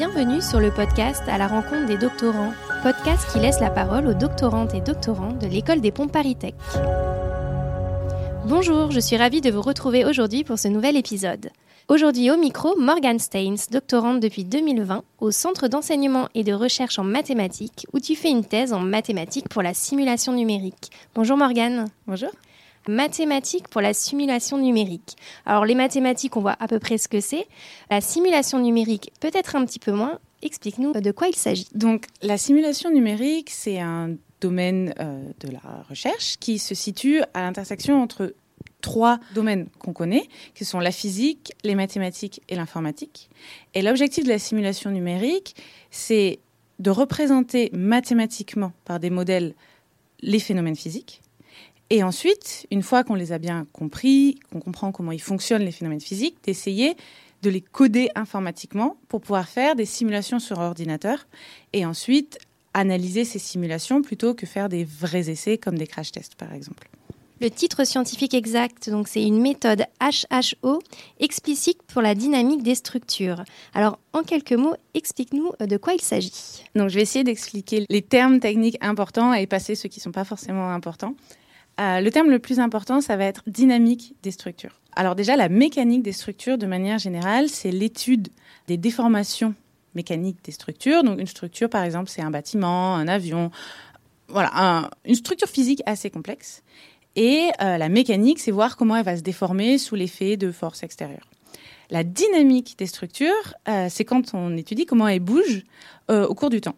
Bienvenue sur le podcast À la rencontre des doctorants, podcast qui laisse la parole aux doctorantes et doctorants de l'école des ponts Paris-Tech. Bonjour, je suis ravie de vous retrouver aujourd'hui pour ce nouvel épisode. Aujourd'hui au micro, Morgan Steins, doctorante depuis 2020 au Centre d'enseignement et de recherche en mathématiques, où tu fais une thèse en mathématiques pour la simulation numérique. Bonjour Morgan. Bonjour mathématiques pour la simulation numérique. Alors les mathématiques, on voit à peu près ce que c'est. La simulation numérique, peut-être un petit peu moins. Explique-nous de quoi il s'agit. Donc la simulation numérique, c'est un domaine euh, de la recherche qui se situe à l'intersection entre trois domaines qu'on connaît, qui sont la physique, les mathématiques et l'informatique. Et l'objectif de la simulation numérique, c'est de représenter mathématiquement par des modèles les phénomènes physiques et ensuite, une fois qu'on les a bien compris, qu'on comprend comment ils fonctionnent les phénomènes physiques, d'essayer de les coder informatiquement pour pouvoir faire des simulations sur ordinateur et ensuite analyser ces simulations plutôt que faire des vrais essais comme des crash tests par exemple. Le titre scientifique exact, donc c'est une méthode HHO explicite pour la dynamique des structures. Alors, en quelques mots, explique-nous de quoi il s'agit. Donc, je vais essayer d'expliquer les termes techniques importants et passer ceux qui ne sont pas forcément importants. Euh, le terme le plus important, ça va être dynamique des structures. Alors déjà, la mécanique des structures, de manière générale, c'est l'étude des déformations mécaniques des structures. Donc une structure, par exemple, c'est un bâtiment, un avion, voilà, une structure physique assez complexe. Et euh, la mécanique, c'est voir comment elle va se déformer sous l'effet de forces extérieures. La dynamique des structures, euh, c'est quand on étudie comment elles bougent au cours du temps.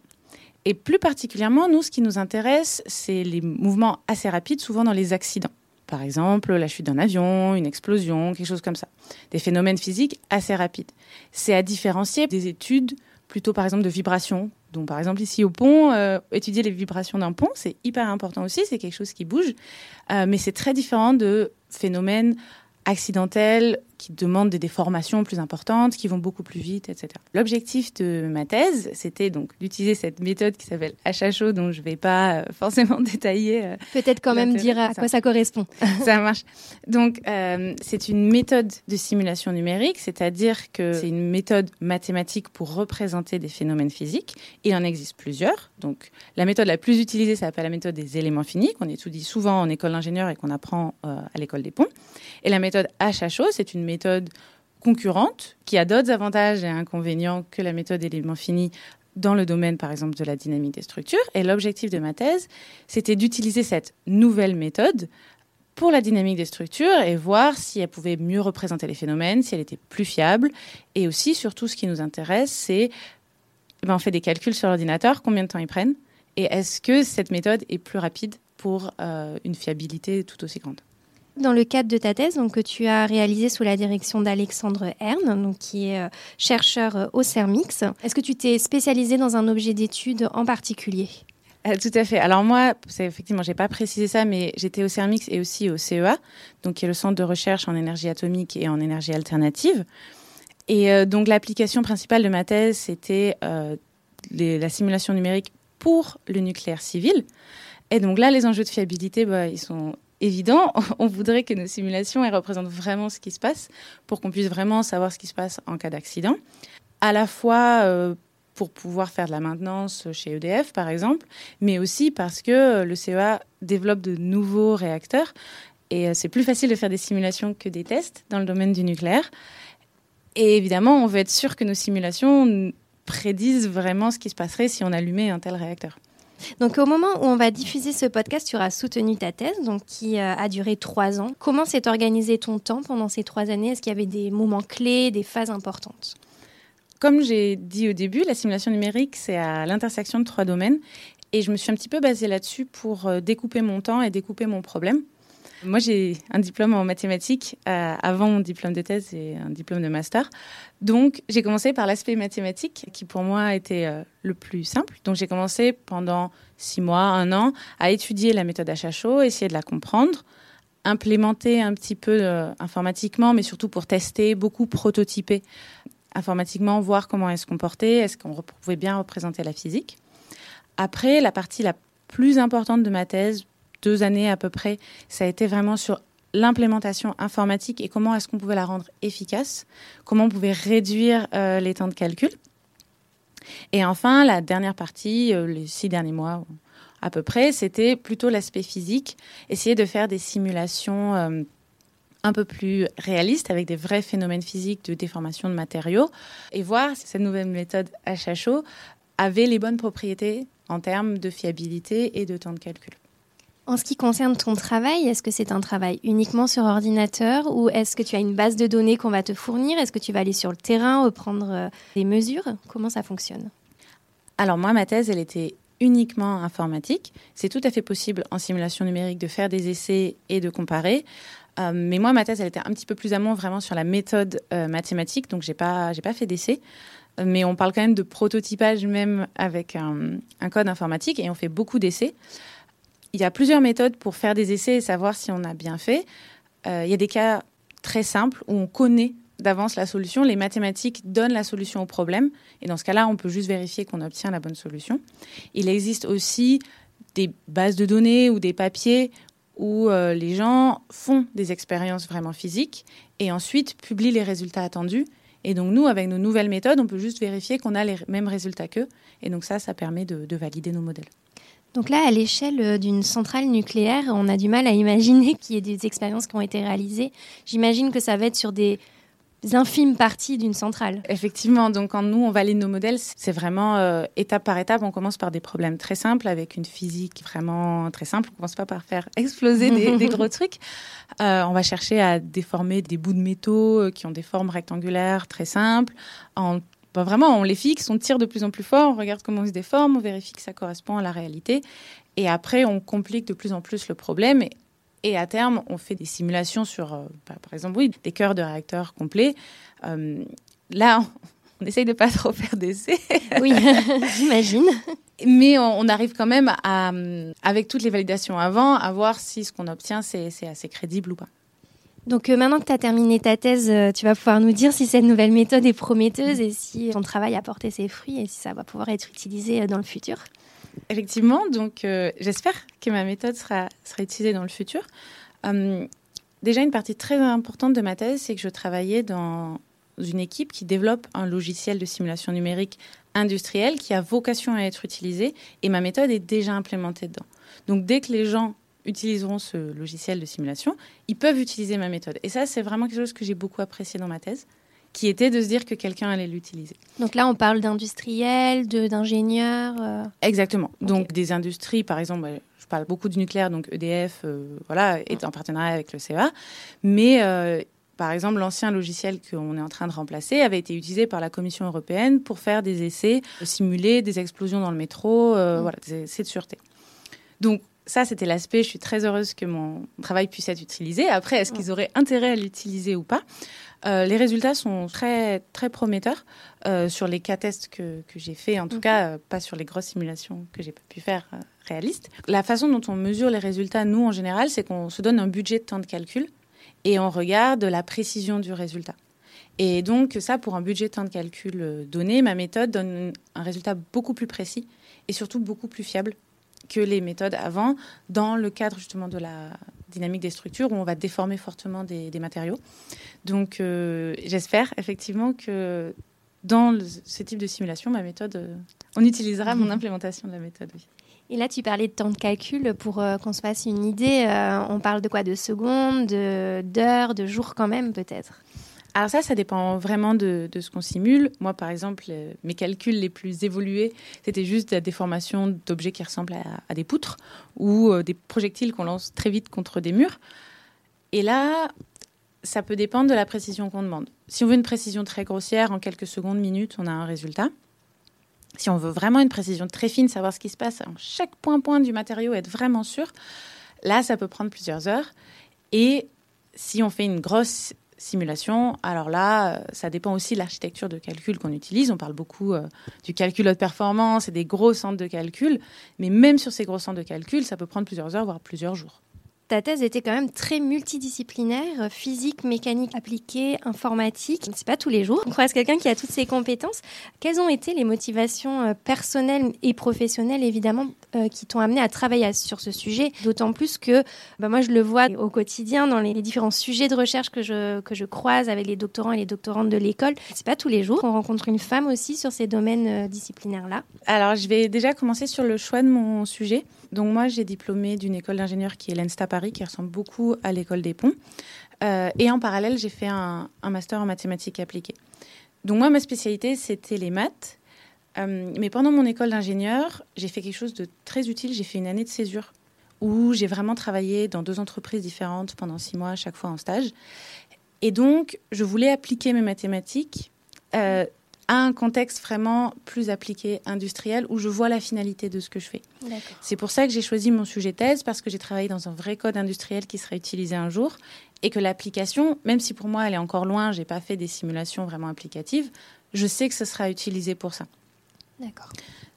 Et plus particulièrement, nous, ce qui nous intéresse, c'est les mouvements assez rapides, souvent dans les accidents. Par exemple, la chute d'un avion, une explosion, quelque chose comme ça. Des phénomènes physiques assez rapides. C'est à différencier des études plutôt, par exemple, de vibrations. Donc, par exemple, ici au pont, euh, étudier les vibrations d'un pont, c'est hyper important aussi, c'est quelque chose qui bouge. Euh, mais c'est très différent de phénomènes accidentelles qui demandent des déformations plus importantes, qui vont beaucoup plus vite, etc. L'objectif de ma thèse, c'était donc d'utiliser cette méthode qui s'appelle HHO, dont je ne vais pas euh, forcément détailler. Euh, Peut-être quand même dire à quoi ça correspond. ça marche. Donc, euh, c'est une méthode de simulation numérique, c'est-à-dire que c'est une méthode mathématique pour représenter des phénomènes physiques. Il en existe plusieurs. Donc, la méthode la plus utilisée s'appelle la méthode des éléments finis, qu'on étudie souvent en école d'ingénieur et qu'on apprend à l'école des ponts. Et la méthode HHO, c'est une méthode concurrente qui a d'autres avantages et inconvénients que la méthode élément fini dans le domaine, par exemple, de la dynamique des structures. Et l'objectif de ma thèse, c'était d'utiliser cette nouvelle méthode pour la dynamique des structures et voir si elle pouvait mieux représenter les phénomènes, si elle était plus fiable. Et aussi, surtout, ce qui nous intéresse, c'est, eh ben, on fait des calculs sur l'ordinateur, combien de temps ils prennent, et est-ce que cette méthode est plus rapide pour euh, une fiabilité tout aussi grande? Dans le cadre de ta thèse, donc, que tu as réalisée sous la direction d'Alexandre Hern, donc, qui est euh, chercheur euh, au CERMIX, est-ce que tu t'es spécialisé dans un objet d'étude en particulier? Euh, tout à fait. Alors moi, c'est effectivement, j'ai pas précisé ça, mais j'étais au CERMIX et aussi au CEA, donc qui est le centre de recherche en énergie atomique et en énergie alternative. Et donc l'application principale de ma thèse, c'était la simulation numérique pour le nucléaire civil. Et donc là, les enjeux de fiabilité, bah, ils sont évident, on voudrait que nos simulations représentent vraiment ce qui se passe pour qu'on puisse vraiment savoir ce qui se passe en cas d'accident. À la fois euh, pour pouvoir faire de la maintenance chez EDF, par exemple, mais aussi parce que le CEA développe de nouveaux réacteurs et euh, c'est plus facile de faire des simulations que des tests dans le domaine du nucléaire. Et évidemment, on veut être sûr que nos simulations prédisent vraiment ce qui se passerait si on allumait un tel réacteur. Donc au moment où on va diffuser ce podcast, tu auras soutenu ta thèse, donc qui euh, a duré trois ans. Comment s'est organisé ton temps pendant ces trois années? Est-ce qu'il y avait des moments clés, des phases importantes? Comme j'ai dit au début, la simulation numérique, c'est à l'intersection de trois domaines. Et je me suis un petit peu basée là-dessus pour euh, découper mon temps et découper mon problème. Moi, j'ai un diplôme en mathématiques euh, avant mon diplôme de thèse et un diplôme de master. Donc, j'ai commencé par l'aspect mathématique, qui pour moi était euh, le plus simple. Donc, j'ai commencé pendant six mois, un an, à étudier la méthode HHO, essayer de la comprendre, implémenter un petit peu euh, informatiquement, mais surtout pour tester, beaucoup prototyper informatiquement, voir comment elle se comportait, est-ce qu'on pouvait bien représenter la physique. Après, la partie la plus importante de ma thèse, deux années à peu près, ça a été vraiment sur l'implémentation informatique et comment est-ce qu'on pouvait la rendre efficace, comment on pouvait réduire euh, les temps de calcul. Et enfin, la dernière partie, euh, les six derniers mois à peu près, c'était plutôt l'aspect physique, essayer de faire des simulations euh, un peu plus réalistes avec des vrais phénomènes physiques de déformation de matériaux et voir si cette nouvelle méthode HHO avait les bonnes propriétés en termes de fiabilité et de temps de calcul. En ce qui concerne ton travail, est-ce que c'est un travail uniquement sur ordinateur ou est-ce que tu as une base de données qu'on va te fournir? Est-ce que tu vas aller sur le terrain, reprendre euh, des mesures? Comment ça fonctionne? Alors moi, ma thèse, elle était uniquement informatique. C'est tout à fait possible en simulation numérique de faire des essais et de comparer. Euh, mais moi, ma thèse, elle était un petit peu plus amont vraiment sur la méthode euh, mathématique, donc j'ai pas, pas fait d'essais. Mais on parle quand même de prototypage même avec un code informatique et on fait beaucoup d'essais il y a plusieurs méthodes pour faire des essais et savoir si on a bien fait. Euh, il y a des cas très simples où on connaît d'avance la solution. Les mathématiques donnent la solution au problème. Et dans ce cas-là, on peut juste vérifier qu'on obtient la bonne solution. Il existe aussi des bases de données ou des papiers où euh, les gens font des expériences vraiment physiques et ensuite publient les résultats attendus. Et donc nous, avec nos nouvelles méthodes, on peut juste vérifier qu'on a les mêmes résultats qu'eux. Et donc ça, ça permet de valider nos modèles. Donc là, à l'échelle euh, d'une centrale nucléaire, on a du mal à imaginer qu'il y ait des expériences qui ont été réalisées. J'imagine que ça va être sur des infimes parties d'une centrale. Effectivement, donc quand nous on valide nos modèles, c'est vraiment euh, étape par étape. On commence par des problèmes très simples avec une physique vraiment très simple. On commence pas par faire exploser des, gros trucs. Euh, on va chercher à déformer des bouts de métaux qui ont des formes rectangulaires très simples en bah, vraiment, on les fixe, on tire de plus en plus fort, on regarde comment ils se déforment, on vérifie que ça correspond à la réalité. Et après, on complique de plus en plus le problème. Et, à terme, on fait des simulations sur, euh, bah, par exemple, oui, des cœurs de réacteurs complets. Euh, là, on essaye de pas trop faire d'essais. Oui, j'imagine. Mais on, arrive quand même à, avec toutes les validations avant, à voir si ce qu'on obtient, c'est assez crédible ou pas. Donc euh, maintenant que tu as terminé ta thèse, euh, tu vas pouvoir nous dire si cette nouvelle méthode est prometteuse et si ton travail a porté ses fruits et si ça va pouvoir être utilisé euh, dans le futur. Effectivement, donc j'espère que ma méthode sera, sera utilisée dans le futur. Déjà, une partie très importante de ma thèse, c'est que je travaillais dans une équipe qui développe un logiciel de simulation numérique industriel qui a vocation à être utilisé et ma méthode est déjà implémentée dedans. Donc dès que les gens utiliseront ce logiciel de simulation, ils peuvent utiliser ma méthode. Et ça, c'est vraiment quelque chose que j'ai beaucoup apprécié dans ma thèse, qui était de se dire que quelqu'un allait l'utiliser. Donc là, on parle d'industriels, d'ingénieurs. Euh. Exactement. Donc des industries, par exemple, je parle beaucoup du nucléaire, donc EDF, euh, voilà, est en partenariat avec le CEA, mais euh, par exemple, l'ancien logiciel qu'on est en train de remplacer avait été utilisé par la Commission européenne pour faire des essais, simuler des explosions dans le métro, mm. voilà, des essais de sûreté. Donc, ça, c'était l'aspect. Je suis très heureuse que mon travail puisse être utilisé. Après, est-ce qu'ils auraient intérêt à l'utiliser ou pas? Euh, Les résultats sont très, très prometteurs euh, sur les cas tests que, que j'ai fait, en tout cas, euh, pas sur les grosses simulations que j'ai pas pu faire réalistes. La façon dont on mesure les résultats, nous, en général, c'est qu'on se donne un budget de temps de calcul et on regarde la précision du résultat. Et donc, ça, pour un budget de temps de calcul donné, ma méthode donne un résultat beaucoup plus précis et surtout beaucoup plus fiable que les méthodes avant, dans le cadre justement de la dynamique des structures où on va déformer fortement des, matériaux. Donc euh, j'espère effectivement que dans ce type de simulation, ma méthode, euh, on utilisera mon implémentation de la méthode. Et là, tu parlais de temps de calcul pour euh, qu'on se fasse une idée. on parle de quoi? De secondes, d'heures, de jours quand même peut-être? Alors ça, ça dépend vraiment de, ce qu'on simule. Moi, par exemple, euh, mes calculs les plus évolués, c'était juste la déformation d'objets qui ressemblent à, des poutres ou euh, des projectiles qu'on lance très vite contre des murs. Et là, ça peut dépendre de la précision qu'on demande. Si on veut une précision très grossière, en quelques secondes, minutes, on a un résultat. Si on veut vraiment une précision très fine, savoir ce qui se passe en chaque point-point du matériau, être vraiment sûr, là, ça peut prendre plusieurs heures. Et si on fait une grosse simulation. Alors là, euh, ça dépend aussi de l'architecture de calcul qu'on utilise. On parle beaucoup euh, du calcul haute performance et des gros centres de calcul. Mais même sur ces gros centres de calcul, ça peut prendre plusieurs heures, voire plusieurs jours. Ta thèse était quand même très multidisciplinaire, physique, mécanique appliquée, informatique. C'est pas tous les jours. On croise quelqu'un qui a toutes ces compétences. Quelles ont été les motivations euh, personnelles et professionnelles, évidemment, euh, qui t'ont amené à travailler sur ce sujet? D'autant plus que bah, moi, je le vois au quotidien dans les différents sujets de recherche que je, que je croise avec les doctorants et les doctorantes de l'école. C'est pas tous les jours qu'on rencontre une femme aussi sur ces domaines euh, disciplinaires-là. Alors, je vais déjà commencer sur le choix de mon sujet. Donc moi, j'ai diplômé d'une école d'ingénieur qui est l'ENSTA Paris, qui ressemble beaucoup à l'école des ponts. Euh, et en parallèle, j'ai fait un, master en mathématiques appliquées. Donc moi, ma spécialité, c'était les maths. Euh, mais pendant mon école d'ingénieur, j'ai fait quelque chose de très utile. J'ai fait une année de césure où j'ai vraiment travaillé dans deux entreprises différentes pendant six mois, chaque fois en stage. Et donc, je voulais appliquer mes mathématiques euh, à un contexte vraiment plus appliqué, industriel, où je vois la finalité de ce que je fais. C'est pour ça que j'ai choisi mon sujet thèse, parce que j'ai travaillé dans un vrai code industriel qui serait utilisé un jour, et que l'application, même si pour moi elle est encore loin, j'ai pas fait des simulations vraiment applicatives, je sais que ce sera utilisé pour ça. D'accord.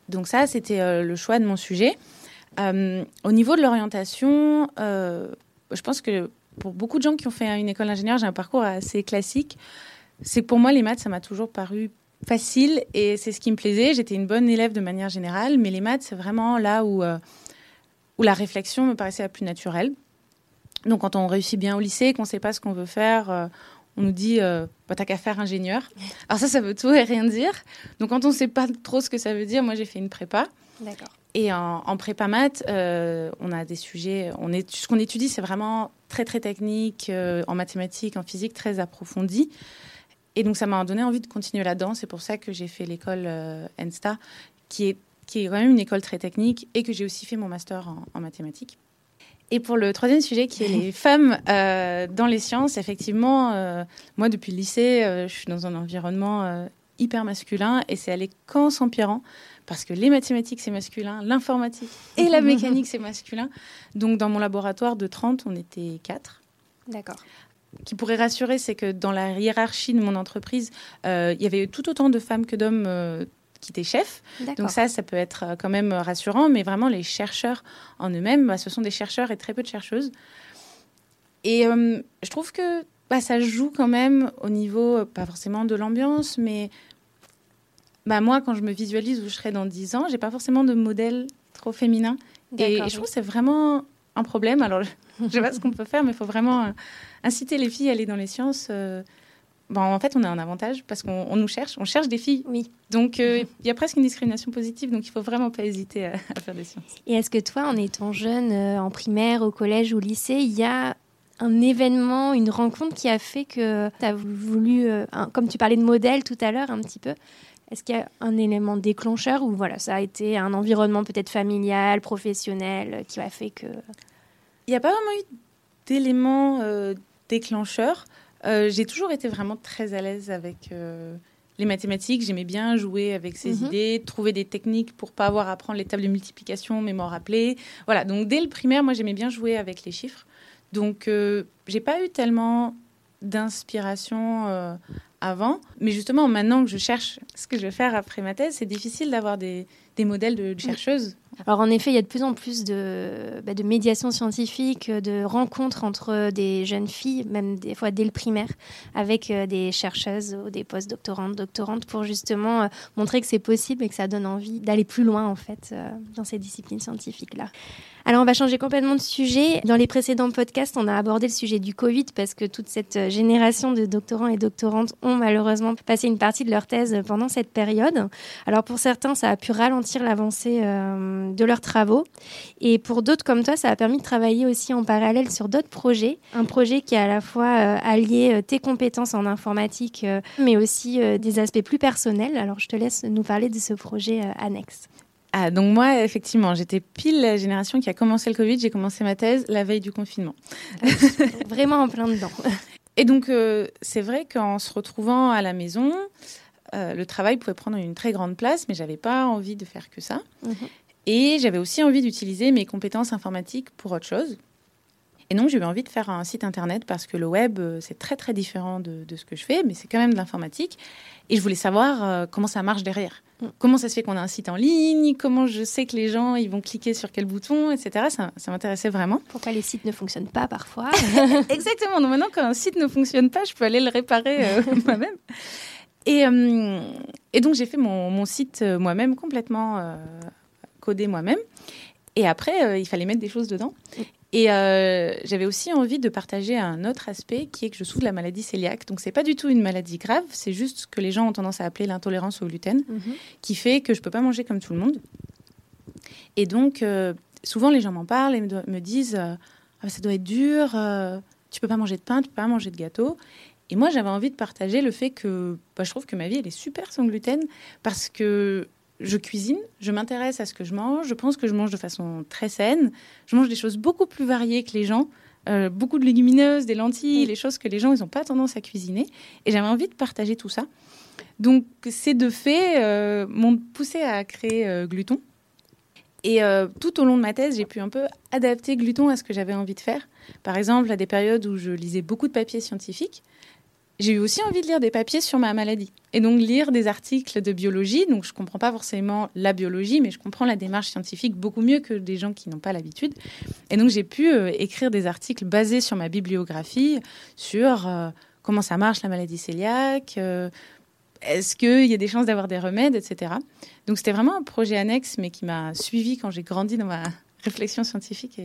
Donc ça, c'était euh, le choix de mon sujet. Euh, au niveau de l'orientation, euh, je pense que pour beaucoup de gens qui ont fait une école d'ingénieur, j'ai un parcours assez classique. C'est que pour moi, les maths, ça m'a toujours paru facile et c'est ce qui me plaisait. J'étais une bonne élève de manière générale, mais les maths, c'est vraiment là où, euh, où la réflexion me paraissait la plus naturelle. Donc, quand on réussit bien au lycée, qu'on ne sait pas ce qu'on veut faire, euh, on nous dit euh, bah, t'as qu'à faire ingénieur. Alors, ça, ça veut tout et rien dire. Donc, quand on ne sait pas trop ce que ça veut dire, moi, j'ai fait une prépa. D'accord. Et en, en prépa maths, on a des sujets. On est, ce qu'on étudie, c'est vraiment très, très technique, en mathématiques, en physique, très approfondi. Et donc, ça m'a donné envie de continuer là-dedans. C'est pour ça que j'ai fait l'école euh, ENSTA, qui est, qui est quand même une école très technique, et que j'ai aussi fait mon master en, mathématiques. Et pour le troisième sujet, qui est les femmes euh, dans les sciences, effectivement, euh, moi, depuis le lycée, je suis dans un environnement hyper masculin, et c'est allé qu'en s'empirant, parce que les mathématiques, c'est masculin, l'informatique et la mécanique, c'est masculin. Donc, dans mon laboratoire de 30, on était quatre. D'accord qui pourrait rassurer, c'est que dans la hiérarchie de mon entreprise, euh, il y avait tout autant de femmes que d'hommes euh, qui étaient chefs. Donc ça, ça peut être euh, quand même rassurant, mais vraiment les chercheurs en eux-mêmes, bah, ce sont des chercheurs et très peu de chercheuses. Et je trouve que bah, ça joue quand même au niveau, pas forcément de l'ambiance, mais bah, moi, quand je me visualise où je serai dans 10 ans, j'ai pas forcément de modèle trop féminin. Et, je trouve que c'est vraiment un problème. Alors, je ne sais pas ce qu'on peut faire, mais il faut vraiment inciter les filles à aller dans les sciences. Euh, bon, en fait, on a un avantage parce qu'on nous cherche, on cherche des filles. Oui. Donc, euh, il y a presque une discrimination positive, donc il faut vraiment pas hésiter à, faire des sciences. Et est-ce que toi, en étant jeune, euh, en primaire, au collège ou au lycée, il y a un événement, une rencontre qui a fait que tu as voulu, comme tu parlais de modèle tout à l'heure un petit peu, est-ce qu'il y a un élément déclencheur ou voilà, ça a été un environnement peut-être familial, professionnel qui a fait que... Il n'y a pas vraiment eu d'élément déclencheur. Euh, j'ai toujours été vraiment très à l'aise avec euh, les mathématiques. J'aimais bien jouer avec ces mhm. idées, trouver des techniques pour pas avoir à apprendre les tables de multiplication, mais m'en rappeler. Voilà, donc dès le primaire, moi j'aimais bien jouer avec les chiffres. Donc euh, j'ai pas eu tellement d'inspiration avant. Mais justement, maintenant que je cherche ce que je vais faire après ma thèse, c'est difficile d'avoir des, des, modèles de chercheuses. Alors en effet, il y a de plus en plus de, bah, de médiation scientifique, de rencontres entre des jeunes filles, même des fois dès le primaire, avec euh, des chercheuses ou des post-doctorantes, doctorantes, pour justement euh, montrer que c'est possible et que ça donne envie d'aller plus loin en fait euh, dans ces disciplines scientifiques-là. Alors, on va changer complètement de sujet. Dans les précédents podcasts, on a abordé le sujet du Covid parce que toute cette génération de doctorants et doctorantes ont malheureusement passé une partie de leur thèse pendant cette période. Alors, pour certains, ça a pu ralentir l'avancée euh, de leurs travaux. Et pour d'autres comme toi, ça a permis de travailler aussi en parallèle sur d'autres projets. Un projet qui a à la fois euh, allié euh, tes compétences en informatique, mais aussi des aspects plus personnels. Alors, je te laisse nous parler de ce projet annexe. Ah, donc moi, effectivement, j'étais pile la génération qui a commencé le Covid. J'ai commencé ma thèse la veille du confinement. Vraiment en plein dedans. Et donc, euh, c'est vrai qu'en se retrouvant à la maison, euh, le travail pouvait prendre une très grande place, mais j'avais pas envie de faire que ça. Mhm. Et j'avais aussi envie d'utiliser mes compétences informatiques pour autre chose. Et donc, j'ai eu envie de faire un site internet parce que le web, euh, c'est très, très différent de, ce que je fais, mais c'est quand même de l'informatique. Et je voulais savoir euh, comment ça marche derrière. Mm. Comment ça se fait qu'on a un site en ligne? Comment je sais que les gens ils vont cliquer sur quel bouton, etc. Ça, ça m'intéressait vraiment. Pourquoi les sites ne fonctionnent pas parfois? Exactement. Donc maintenant, quand un site ne fonctionne pas, je peux aller le réparer euh, moi-même. Et, et, donc, j'ai fait mon, mon site moi-même, complètement codé moi-même. Et après, il fallait mettre des choses dedans. Et euh, j'avais aussi envie de partager un autre aspect qui est que je souffre de la maladie cœliaque. Donc, c'est pas du tout une maladie grave, c'est juste que les gens ont tendance à appeler l'intolérance au gluten, mhm. qui fait que je peux pas manger comme tout le monde. Et donc, euh, souvent, les gens m'en parlent et me, disent euh, ah, ça doit être dur, tu peux pas manger de pain, tu peux pas manger de gâteau. Et moi, j'avais envie de partager le fait que bah, je trouve que ma vie, elle est super sans gluten parce que je cuisine, je m'intéresse à ce que je mange, je pense que je mange de façon très saine, je mange des choses beaucoup plus variées que les gens, euh, beaucoup de légumineuses, des lentilles, les choses que les gens ils n'ont pas tendance à cuisiner. Et j'avais envie de partager tout ça. Donc ces deux faits euh, m'ont poussé à créer euh, Gluton. Et tout au long de ma thèse, j'ai pu un peu adapter Gluton à ce que j'avais envie de faire. Par exemple, à des périodes où je lisais beaucoup de papiers scientifiques, j'ai eu aussi envie de lire des papiers sur ma maladie. Et donc lire des articles de biologie. Donc je ne comprends pas forcément la biologie, mais je comprends la démarche scientifique beaucoup mieux que des gens qui n'ont pas l'habitude. Et donc j'ai pu euh, écrire des articles basés sur ma bibliographie, sur euh, comment ça marche la maladie cœliaque, euh, est-ce qu'il y a des chances d'avoir des remèdes, etc. Donc c'était vraiment un projet annexe, mais qui m'a suivi quand j'ai grandi dans ma réflexion scientifique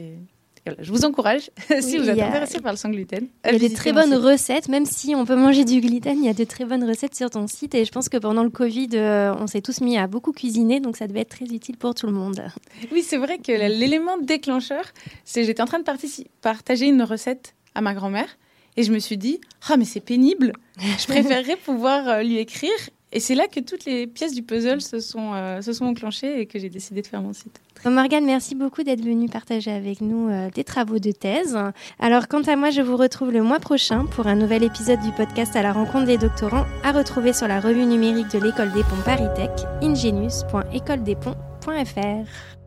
je vous encourage, si vous êtes intéressé par le sans gluten. Il y a des très bonnes recettes, même si on peut manger du gluten, il y a de très bonnes recettes sur ton site. Et je pense que pendant le Covid, euh, on s'est tous mis à beaucoup cuisiner, donc ça devait être très utile pour tout le monde. Oui, c'est vrai que l'élément déclencheur, c'est j'étais en train de partager une recette à ma grand-mère. Et je me suis dit, ah, mais c'est pénible. Je préférerais pouvoir euh, lui écrire et c'est là que toutes les pièces du puzzle se sont, euh, se sont enclenchées et que j'ai décidé de faire mon site. Morgane, merci beaucoup d'être venue partager avec nous euh, tes travaux de thèse. Alors, quant à moi, je vous retrouve le mois prochain pour un nouvel épisode du podcast à la rencontre des doctorants à retrouver sur la revue numérique de l'école des ponts Paris Tech, ingenius.écoledesponts.fr.